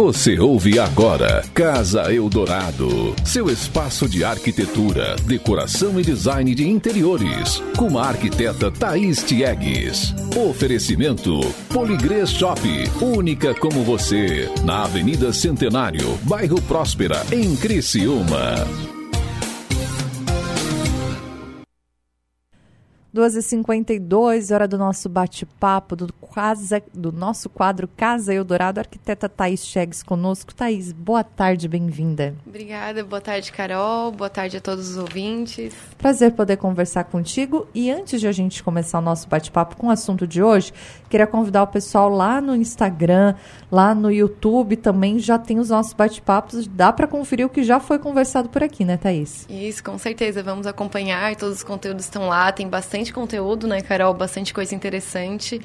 Você ouve agora Casa Eldorado, seu espaço de arquitetura, decoração e design de interiores, com a arquiteta Thaís Tiegues. Oferecimento Poligrês Shop, única como você, na Avenida Centenário, bairro Próspera, em Criciúma. 2h52, hora do nosso bate-papo, do, casa, do nosso quadro Casa Eldorado. Arquiteta Thaís Chegues conosco. Thaís, boa tarde, bem-vinda. Obrigada, boa tarde, Carol. Boa tarde a todos os ouvintes. Prazer poder conversar contigo. E antes de a gente começar o nosso bate-papo com o assunto de hoje, queria convidar o pessoal lá no Instagram, lá no YouTube também já tem os nossos bate-papos. Dá para conferir o que já foi conversado por aqui, né, Thaís? Isso, com certeza. Vamos acompanhar. Todos os conteúdos estão lá. Tem bastante conteúdo, né, Carol? Bastante coisa interessante.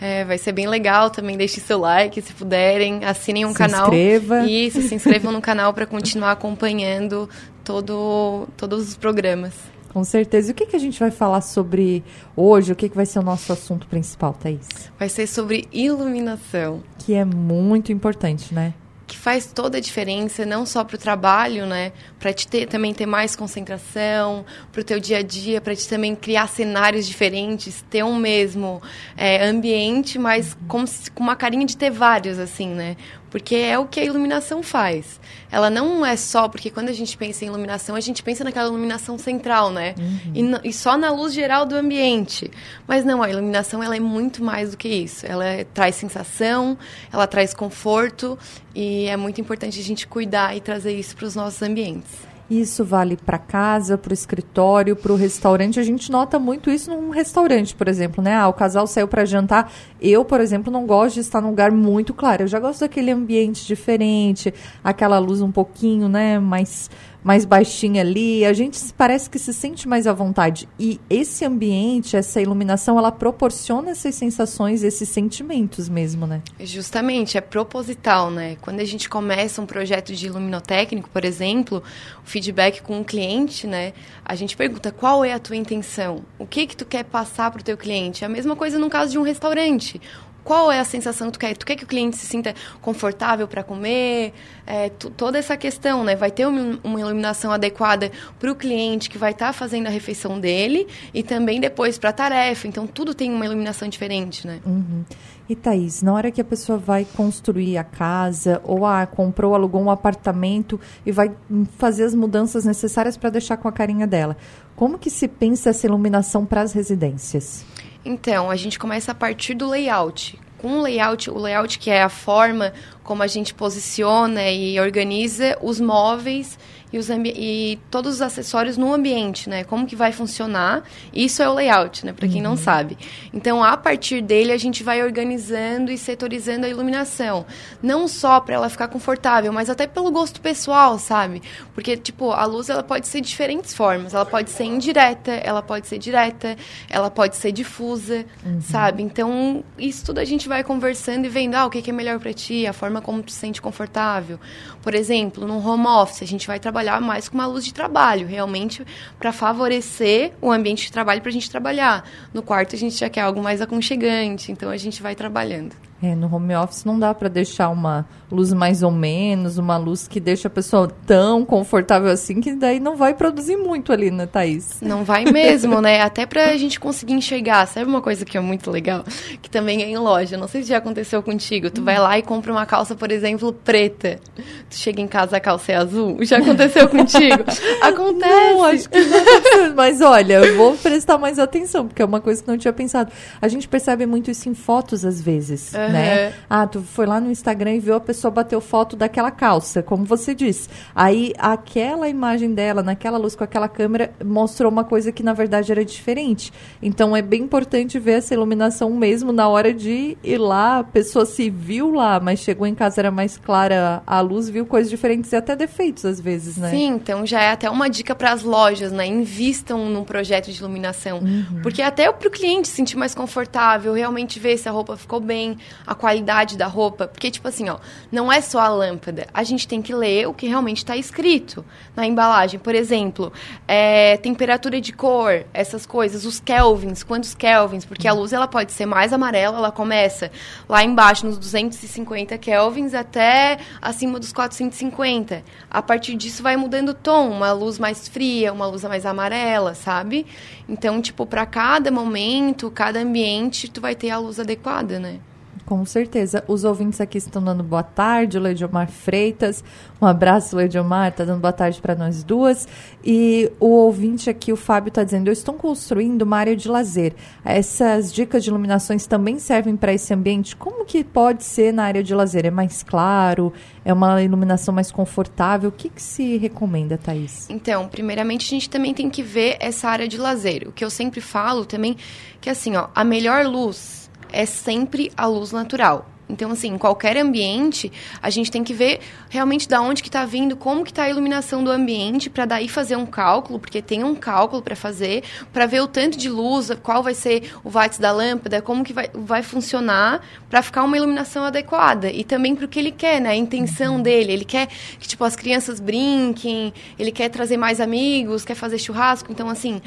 É, vai ser bem legal também. Deixe seu like, se puderem. Assinem um se canal. Se inscreva. Isso, se inscrevam no canal para continuar acompanhando todo, todos os programas. Com certeza. E o que, que a gente vai falar sobre hoje? O que, que vai ser o nosso assunto principal, Thaís? Vai ser sobre iluminação. Que é muito importante, né? Que faz toda a diferença, não só para o trabalho, né? Para te ter, também ter mais concentração, para o teu dia a dia, para te também criar cenários diferentes, ter um mesmo é, ambiente, mas com, com uma carinha de ter vários, assim, né? Porque é o que a iluminação faz. Ela não é só, porque quando a gente pensa em iluminação, a gente pensa naquela iluminação central, né? Uhum. E, e, só na luz geral do ambiente. Mas não, a iluminação ela é muito mais do que isso. Ela é, traz sensação, ela traz conforto e é muito importante a gente cuidar e trazer isso para os nossos ambientes. Isso vale para casa, para o escritório, para o restaurante. A gente nota muito isso num restaurante, por exemplo, né? Ah, o casal saiu para jantar. Eu, por exemplo, não gosto de estar num lugar muito claro. Eu já gosto daquele ambiente diferente, aquela luz um pouquinho, né, mais mais baixinha ali, a gente parece que se sente mais à vontade. E esse ambiente, essa iluminação, ela proporciona essas sensações, esses sentimentos mesmo, né? Justamente, é proposital, né? Quando a gente começa um projeto de iluminotécnico, por exemplo, o feedback com o cliente, né? A gente pergunta qual é a tua intenção? O que que tu quer passar para o teu cliente? É a mesma coisa no caso de um restaurante qual é a sensação que tu quer? Tu quer que o cliente se sinta confortável para comer? É, tu, toda essa questão, né? Vai ter uma, iluminação adequada para o cliente que vai estar tá fazendo a refeição dele e também depois para a tarefa. Então, tudo tem uma iluminação diferente, né? Uhum. E Thaís, na hora que a pessoa vai construir a casa ou ah, comprou, alugou um apartamento e vai fazer as mudanças necessárias para deixar com a carinha dela, como que se pensa essa iluminação para as residências? Então, a gente começa a partir do layout. Com o layout, o layout que é a forma como a gente posiciona e organiza os móveis e, os e todos os acessórios no ambiente, né? Como que vai funcionar? Isso é o layout, né? Para quem uhum. não sabe. Então, a partir dele, a gente vai organizando e setorizando a iluminação. Não só para ela ficar confortável, mas até pelo gosto pessoal, sabe? Porque, tipo, a luz, ela pode ser de diferentes formas. Ela pode ser indireta, ela pode ser direta, ela pode ser difusa, uhum. sabe? Então, isso tudo a gente vai conversando e vendo, ah, o que, que é melhor para ti, a forma como tu se sente confortável. Por exemplo, no home office, a gente vai trabalhar mais com uma luz de trabalho, realmente para favorecer o ambiente de trabalho para a gente trabalhar. No quarto a gente já quer algo mais aconchegante, então a gente vai trabalhando. É, no home office não dá para deixar uma luz mais ou menos, uma luz que deixa a pessoa tão confortável assim que daí não vai produzir muito ali, né, Thaís? Não vai mesmo, né? Até pra gente conseguir enxergar. Sabe uma coisa que é muito legal? Que também é em loja. Não sei se já aconteceu contigo. Tu vai lá e compra uma calça, por exemplo, preta. Tu chega em casa, a calça é azul. Já aconteceu contigo? Acontece. Não, acho que não Mas olha, eu vou prestar mais atenção, porque é uma coisa que não tinha pensado. A gente percebe muito isso em fotos às vezes. Uhum uhum. né? Ah, tu foi lá no Instagram e viu a pessoa bateu foto daquela calça, como você disse. Aí aquela imagem dela, naquela luz com aquela câmera, mostrou uma coisa que na verdade era diferente. Então é bem importante ver essa iluminação mesmo na hora de ir lá, a pessoa se viu lá, mas chegou em casa era mais clara a luz, viu coisas diferentes e até defeitos às vezes, né? Sim, então já é até uma dica para as lojas, né? Invistam num projeto de iluminação, uhum. porque até para o cliente se sentir mais confortável, realmente ver se a roupa ficou bem, a qualidade da roupa, porque tipo assim, ó, não é só a lâmpada, a gente tem que ler o que realmente está escrito na embalagem. Por exemplo, é, temperatura de cor, essas coisas, os kelvins, quantos kelvins, porque a luz ela pode ser mais amarela, ela começa lá embaixo nos 250 kelvins até acima dos 450. A partir disso vai mudando o tom, uma luz mais fria, uma luz mais amarela, sabe? Então, tipo, para cada momento, cada ambiente, tu vai ter a luz adequada, né? Com certeza. Os ouvintes aqui estão dando boa tarde, o Lediomar Freitas. Um abraço, Lediomar, está dando boa tarde para nós duas. E o ouvinte aqui, o Fábio, está dizendo: Eu estou construindo uma área de lazer. Essas dicas de iluminações também servem para esse ambiente? Como que pode ser na área de lazer? É mais claro? É uma iluminação mais confortável? O que, que se recomenda, Thaís? Então, primeiramente, a gente também tem que ver essa área de lazer. O que eu sempre falo também, que assim, ó, a melhor luz é sempre a luz natural. Então, assim, em qualquer ambiente, a gente tem que ver realmente da onde que está vindo, como que está a iluminação do ambiente, para daí fazer um cálculo, porque tem um cálculo para fazer, para ver o tanto de luz, qual vai ser o watts da lâmpada, como que vai, vai funcionar, para ficar uma iluminação adequada. E também para o que ele quer, né? A intenção dele. Ele quer que, tipo, as crianças brinquem, ele quer trazer mais amigos, quer fazer churrasco. Então, assim,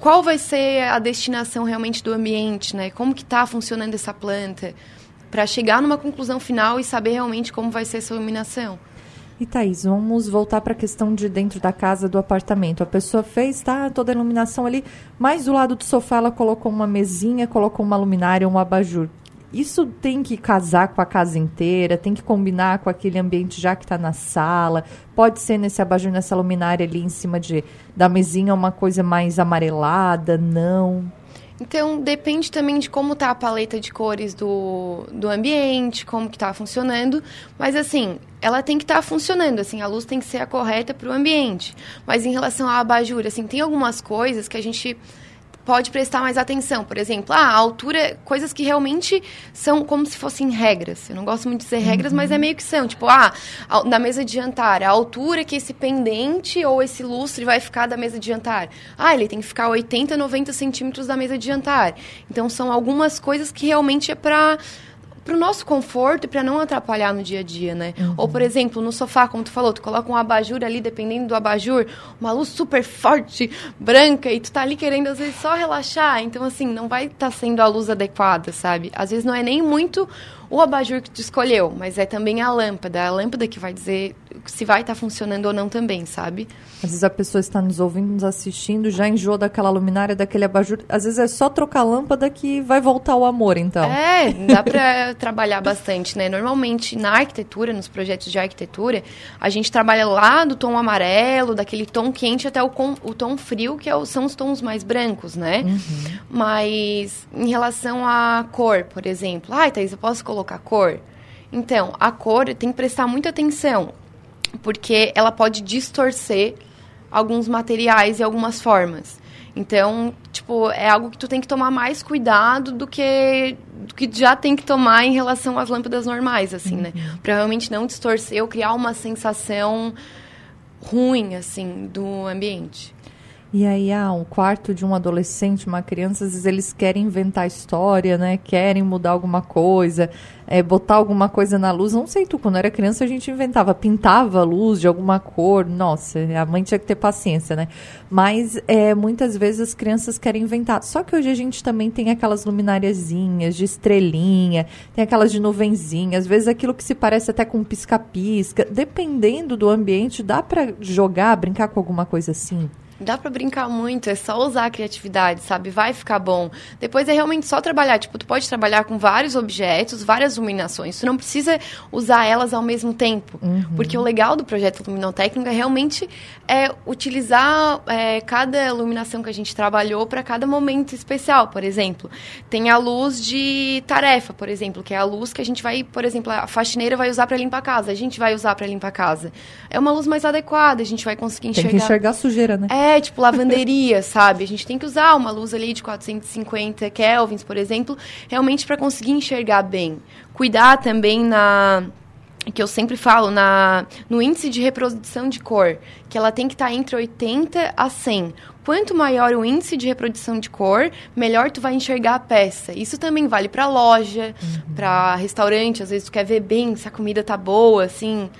qual vai ser a destinação realmente do ambiente, né? Como que está funcionando essa planta? Para chegar numa conclusão final e saber realmente como vai ser essa iluminação. E Thaís, vamos voltar para a questão de dentro da casa, do apartamento. A pessoa fez, tá, toda a iluminação ali, mas do lado do sofá ela colocou uma mesinha, colocou uma luminária, um abajur. Isso tem que casar com a casa inteira, tem que combinar com aquele ambiente já que está na sala. Pode ser nesse abajur, nessa luminária ali em cima de, da mesinha, uma coisa mais amarelada, não. Então, depende também de como tá a paleta de cores do, do ambiente, como que tá funcionando. Mas, assim, ela tem que estar tá funcionando, assim, a luz tem que ser a correta para o ambiente. Mas em relação à abajur, assim, tem algumas coisas que a gente pode prestar mais atenção. Por exemplo, ah, a altura, coisas que realmente são como se fossem regras. Eu não gosto muito de dizer regras, uhum. mas é meio que são. Tipo, ah, na mesa de jantar, a altura que esse pendente ou esse lustre vai ficar da mesa de jantar. Ah, ele tem que ficar 80, 90 centímetros da mesa de jantar. Então, são algumas coisas que realmente é para para o nosso conforto e para não atrapalhar no dia a dia, né? Uhum. Ou, por exemplo, no sofá, como tu falou, tu coloca um abajur ali, dependendo do abajur, uma luz super forte, branca, e tu tá ali querendo, às vezes, só relaxar. Então, assim, não vai estar tá sendo a luz adequada, sabe? Às vezes não é nem muito o abajur que tu escolheu, mas é também a lâmpada. A lâmpada que vai dizer se vai estar tá funcionando ou não também, sabe? Às vezes a pessoa está nos ouvindo, nos assistindo, já enjoou daquela luminária, daquele abajur. Às vezes é só trocar a lâmpada que vai voltar o amor, então. É, dá para trabalhar bastante, né? Normalmente na arquitetura, nos projetos de arquitetura, a gente trabalha lá do tom amarelo, daquele tom quente até o, com, o tom frio, que é o, são os tons mais brancos, né? Uhum. Mas em relação à cor, por exemplo, ai, Thaís, eu posso colocar cor? Então, a cor tem que prestar muita atenção porque ela pode distorcer alguns materiais e algumas formas. Então, tipo, é algo que tu tem que tomar mais cuidado do que, do que já tem que tomar em relação às lâmpadas normais, assim, né? uhum. Pra realmente não distorcer ou criar uma sensação ruim, assim, do ambiente. E aí, ah, um quarto de um adolescente, uma criança, às vezes eles querem inventar história, né? Querem mudar alguma coisa, é, botar alguma coisa na luz. Não sei tu, quando era criança a gente inventava, pintava a luz de alguma cor. Nossa, a mãe tinha que ter paciência, né? Mas é, muitas vezes as crianças querem inventar. Só que hoje a gente também tem aquelas luminariazinhas de estrelinha, tem aquelas de nuvenzinha, às vezes aquilo que se parece até com pisca-pisca. Dependendo do ambiente, dá para jogar, brincar com alguma coisa assim? Dá para brincar muito, é só usar a criatividade, sabe? Vai ficar bom. Depois é realmente só trabalhar. Tipo, tu pode trabalhar com vários objetos, várias iluminações. Tu não precisa usar elas ao mesmo tempo. Uhum. Porque o legal do projeto Luminotécnico é realmente é, utilizar é, cada iluminação que a gente trabalhou para cada momento especial. Por exemplo, tem a luz de tarefa, por exemplo, que é a luz que a gente vai, por exemplo, a faxineira vai usar para limpar a casa, a gente vai usar para limpar a casa. É uma luz mais adequada, a gente vai conseguir enxergar. Tem que enxergar a sujeira, né? É, é, tipo lavanderia, sabe? A gente tem que usar uma luz ali de 450 kelvins, por exemplo, realmente para conseguir enxergar bem. Cuidar também na que eu sempre falo na no índice de reprodução de cor, que ela tem que estar tá entre 80 a 100. quanto maior o índice de reprodução de cor, melhor tu vai enxergar a peça. Isso também vale para loja, uhum. para restaurante, às vezes tu quer ver bem se a comida tá boa, assim.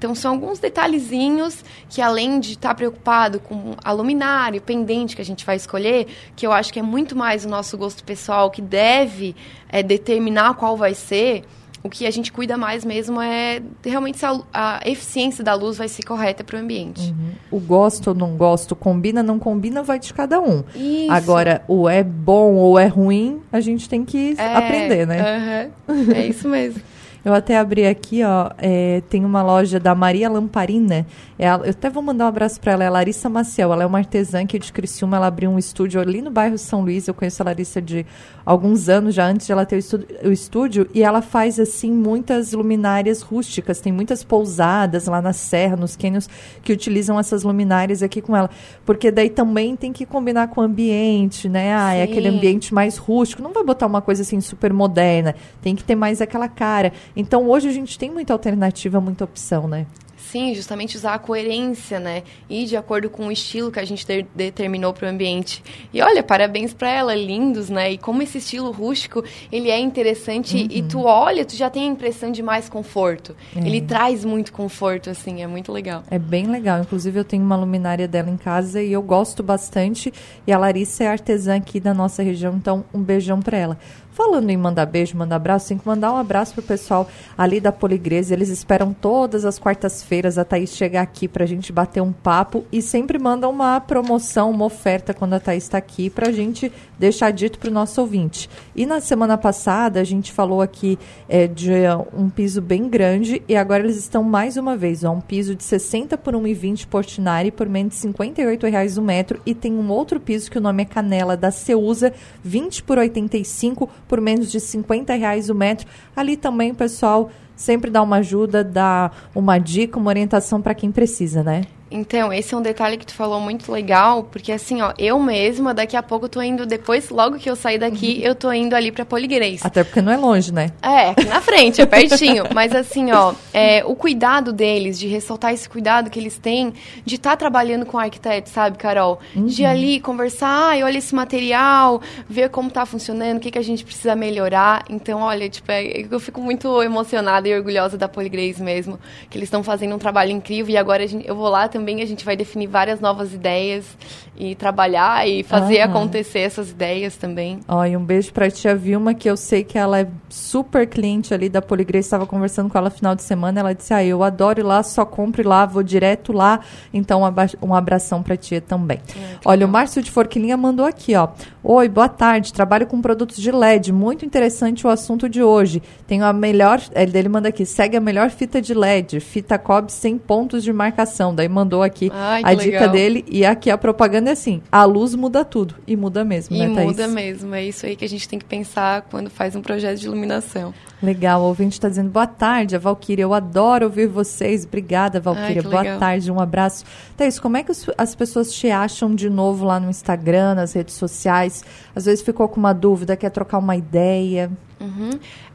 Então, são alguns detalhezinhos que, além de estar preocupado com a luminária, o pendente que a gente vai escolher, que eu acho que é muito mais o nosso gosto pessoal, que deve é, determinar qual vai ser, o que a gente cuida mais mesmo é realmente se a, a eficiência da luz vai ser correta para o ambiente. Uhum. O gosto ou não gosto, combina, não combina, vai de cada um. Isso. Agora, o é bom ou é ruim, a gente tem que é, aprender, né? Uhum. É isso mesmo. Eu até abri aqui, ó, é, tem uma loja da Maria Lamparina. É, eu até vou mandar um abraço para ela, é a Larissa Maciel. Ela é uma artesã aqui de Criciúma, ela abriu um estúdio ali no bairro São Luís. Eu conheço a Larissa de alguns anos, já antes de ela ter o estúdio, o estúdio e ela faz, assim, muitas luminárias rústicas. Tem muitas pousadas lá na serra, nos cânions, que utilizam essas luminárias aqui com ela. Porque daí também tem que combinar com o ambiente, né? Ah, é aquele ambiente mais rústico. Não vai botar uma coisa, assim, super moderna. Tem que ter mais aquela cara. Então hoje a gente tem muita alternativa, muita opção, né? Sim, justamente usar a coerência, né? E de acordo com o estilo que a gente de determinou para o ambiente. E olha, parabéns para ela, lindos, né? E como esse estilo rústico, ele é interessante uhum. e tu olha, tu já tem a impressão de mais conforto. É. Ele traz muito conforto, assim, é muito legal. É bem legal. Inclusive, eu tenho uma luminária dela em casa e eu gosto bastante. E a Larissa é artesã aqui da nossa região, então um beijão para ela. Falando em mandar beijo, mandar abraço, tem que mandar um abraço pro pessoal ali da Poligresa. Eles esperam todas as quartas-feiras a Thaís chegar aqui pra gente bater um papo e sempre mandam uma promoção, uma oferta quando a Thaís está aqui pra gente deixar dito pro nosso ouvinte. E na semana passada a gente falou aqui é, de um piso bem grande e agora eles estão mais uma vez, ó, um piso de 60 por 1,20 Portinari por menos de 58 reais o metro e tem um outro piso que o nome é Canela da Ceusa, 20 por 85 por menos de 50 reais o metro. Ali também, pessoal, sempre dá uma ajuda, dá uma dica, uma orientação para quem precisa, né? Então, esse é um detalhe que tu falou muito legal, porque assim, ó, eu mesma, daqui a pouco tô indo, depois, logo que eu sair daqui, uhum. eu tô indo ali pra Poligrês. Até porque não é longe, né? É, aqui na frente, é pertinho. Mas assim, ó, é, o cuidado deles, de ressaltar esse cuidado que eles têm de estar tá trabalhando com arquiteto, sabe, Carol? Uhum. De ali conversar, ai, olha esse material, ver como tá funcionando, o que, que a gente precisa melhorar. Então, olha, tipo, é, eu fico muito emocionada e orgulhosa da Poligrês mesmo, que eles estão fazendo um trabalho incrível e agora gente, eu vou lá também também a gente vai definir várias novas ideias e trabalhar e fazer acontecer essas ideias também. Ó, e um beijo para a tia Vilma, que eu sei que ela é super cliente ali da Poligrês, estava conversando com ela final de semana, ela disse, ah, eu adoro ir lá, só compro lá, vou direto lá, então um abração para a tia também. É, Olha, bom. o Márcio de Forquilinha mandou aqui, ó, oi, boa tarde, trabalho com produtos de LED, muito interessante o assunto de hoje, tenho a melhor, ele manda aqui, segue a melhor fita de LED, fita COB sem pontos de marcação, daí mandou mandou aqui Ai, a dica legal. dele. E aqui a propaganda é assim: a luz muda tudo. E muda mesmo, e né, Thaís? muda mesmo. É isso aí que a gente tem que pensar quando faz um projeto de iluminação. Legal, o ouvinte está dizendo boa tarde, a Valquíria. Eu adoro ouvir vocês. Obrigada, Valquíria. Boa legal. tarde, um abraço. Thaís, como é que as pessoas te acham de novo lá no Instagram, nas redes sociais? Às vezes ficou com uma dúvida, quer trocar uma ideia? Uhum.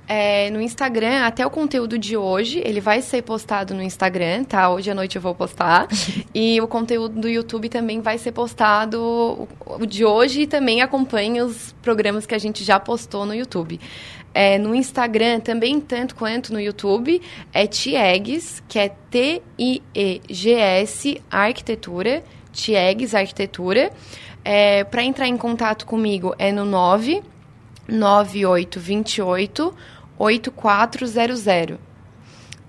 É, no Instagram, até o conteúdo de hoje, ele vai ser postado no Instagram, tá? Hoje à noite eu vou postar. e o conteúdo do YouTube também vai ser postado o de hoje e também acompanhe os programas que a gente já postou no YouTube. É, no Instagram, também tanto quanto no YouTube, é Tiegs, que é T-I-E-G-S Arquitetura, Tiegs Arquitetura. É, Para entrar em contato comigo é no 9 9828 8400.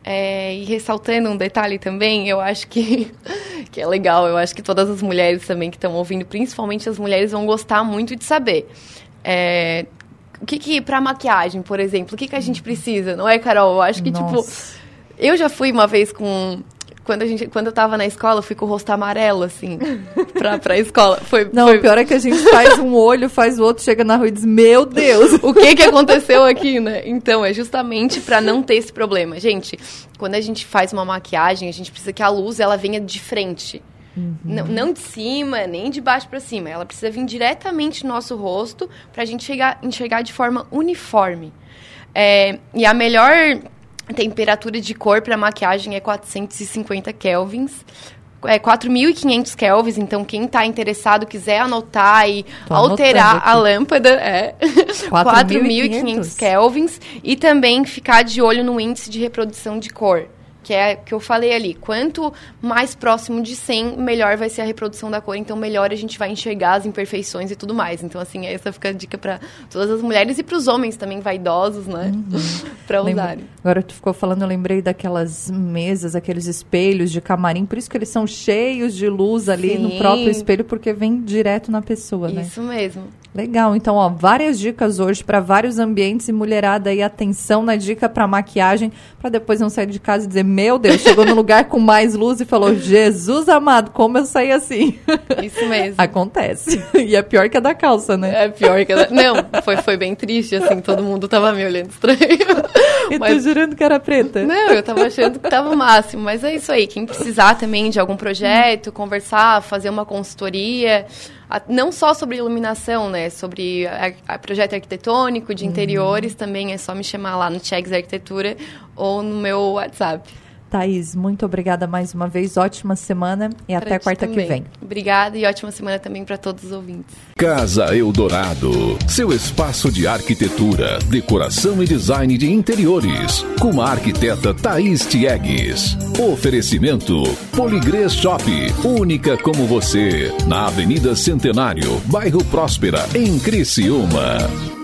É, e ressaltando um detalhe também, eu acho que, que é legal, eu acho que todas as mulheres também que estão ouvindo, principalmente as mulheres, vão gostar muito de saber. É, o que que, pra maquiagem, por exemplo, o que que a gente precisa, não é, Carol? Eu acho que, tipo, Nossa. tipo, eu já fui uma vez com quando, a gente, quando eu tava na escola, eu fui com o rosto amarelo, assim, pra, pra escola. Foi, não, foi... o pior é que a gente faz um olho, faz o outro, chega na rua e diz, meu Deus! o que que aconteceu aqui, né? Então, é justamente para não ter esse problema. Gente, quando a gente faz uma maquiagem, a gente precisa que a luz, ela venha de frente. Uhum. Não, não de cima, nem de baixo para cima. Ela precisa vir diretamente no nosso rosto para a gente chegar, enxergar de forma uniforme. É, e a melhor temperatura de cor para maquiagem é 450 kelvins. é 4.500 kelvins, então quem está interessado quiser anotar e Tô alterar a lâmpada, é 4.500 kelvins e também ficar de olho no índice de reprodução de cor que é que eu falei ali. Quanto mais próximo de 100, melhor vai ser a reprodução da cor, então melhor a gente vai enxergar as imperfeições e tudo mais. Então, assim, essa fica a dica para todas as mulheres e para os homens também vaidosos, né? Uhum. para usarem. Agora tu ficou falando, eu lembrei daquelas mesas, aqueles espelhos de camarim, por isso que eles são cheios de luz ali Sim. no próprio espelho, porque vem direto na pessoa, isso né? Isso mesmo. Legal, então, ó, várias dicas hoje para vários ambientes e mulherada aí, atenção na dica para maquiagem, para depois não sair de casa e dizer, meu Deus, chegou no lugar com mais luz e falou, Jesus amado, como eu saí assim? Isso mesmo. Acontece. E é pior que a da calça, né? É pior que a da... Não, foi, foi bem triste, assim, todo mundo tava me olhando estranho. E mas... tu jurando que era preta? Não, eu tava achando que tava o máximo, mas é isso aí, quem precisar também de algum projeto, conversar, fazer uma consultoria não só sobre iluminação, né? Sobre a, a projeto arquitetônico, de uhum. interiores, também é só me chamar lá no Chegs Arquitetura ou no meu WhatsApp. Thaís, muito obrigada mais uma vez. Ótima semana e pra até quarta também. que vem. Obrigada e ótima semana também para todos os ouvintes. Casa Eldorado, seu espaço de arquitetura, decoração e design de interiores, com a arquiteta Thaís Tiegues. Oferecimento Poligrês Shop, única como você, na Avenida Centenário, bairro Próspera, em Criciúma.